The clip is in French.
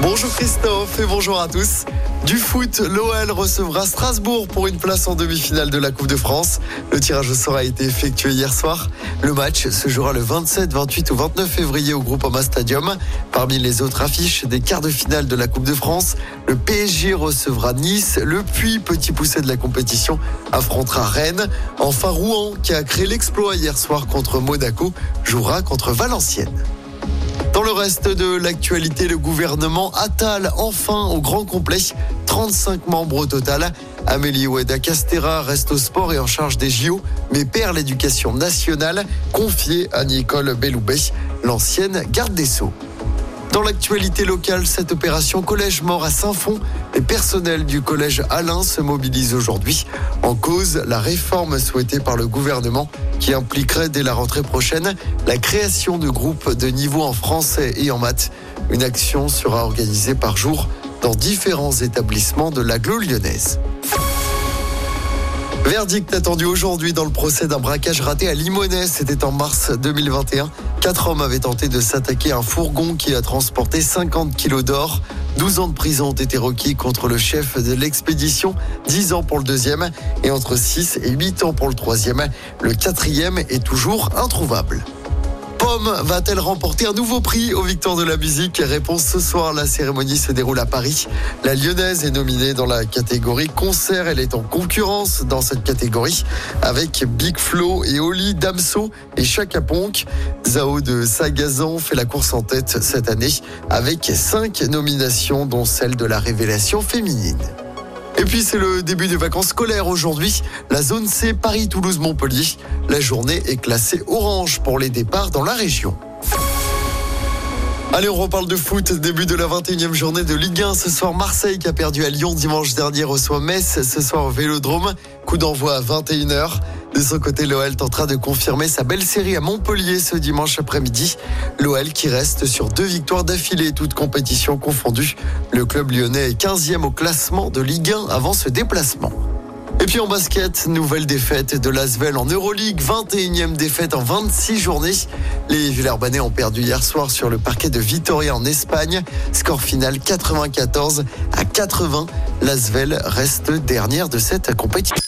Bonjour Christophe et bonjour à tous. Du foot, l'OL recevra Strasbourg pour une place en demi-finale de la Coupe de France. Le tirage au sort a été effectué hier soir. Le match se jouera le 27, 28 ou 29 février au Groupama Stadium. Parmi les autres affiches des quarts de finale de la Coupe de France, le PSG recevra Nice. Le Puy, petit poussé de la compétition, affrontera Rennes. Enfin, Rouen, qui a créé l'exploit hier soir contre Monaco, jouera contre Valenciennes. Dans le reste de l'actualité, le gouvernement Attal enfin au grand complet. 35 membres au total. Amélie Oueda Castera reste au sport et en charge des JO, mais perd l'éducation nationale, confiée à Nicole Belloubet, l'ancienne garde des Sceaux. Dans l'actualité locale, cette opération Collège mort à Saint-Fond, les personnels du collège Alain se mobilisent aujourd'hui. En cause, la réforme souhaitée par le gouvernement qui impliquerait dès la rentrée prochaine la création de groupes de niveau en français et en maths. Une action sera organisée par jour dans différents établissements de l'agglo lyonnaise. Verdict attendu aujourd'hui dans le procès d'un braquage raté à Limonest. C'était en mars 2021. Quatre hommes avaient tenté de s'attaquer à un fourgon qui a transporté 50 kilos d'or. 12 ans de prison ont été requis contre le chef de l'expédition, 10 ans pour le deuxième et entre 6 et 8 ans pour le troisième. Le quatrième est toujours introuvable. Va-t-elle remporter un nouveau prix aux Victoires de la musique Réponse ce soir, la cérémonie se déroule à Paris. La Lyonnaise est nominée dans la catégorie concert. Elle est en concurrence dans cette catégorie avec Big Flo et Oli Damso et Chaka Ponk. Zao de Sagazan fait la course en tête cette année avec cinq nominations dont celle de la révélation féminine. Et puis c'est le début des vacances scolaires aujourd'hui. La zone C Paris-Toulouse-Montpellier. La journée est classée orange pour les départs dans la région. Allez, on reparle de foot. Début de la 21e journée de Ligue 1. Ce soir, Marseille qui a perdu à Lyon dimanche dernier reçoit Metz. Ce soir Vélodrome. Coup d'envoi à 21h. De son côté, l'OL tentera de confirmer sa belle série à Montpellier ce dimanche après-midi. L'OL qui reste sur deux victoires d'affilée, toutes compétitions confondues. Le club lyonnais est 15e au classement de Ligue 1 avant ce déplacement. Et puis en basket, nouvelle défaite de l'Asvel en Euroleague, 21e défaite en 26 journées. Les Villeurbanais ont perdu hier soir sur le parquet de Vitoria en Espagne. Score final 94 à 80. L'Asvel reste dernière de cette compétition.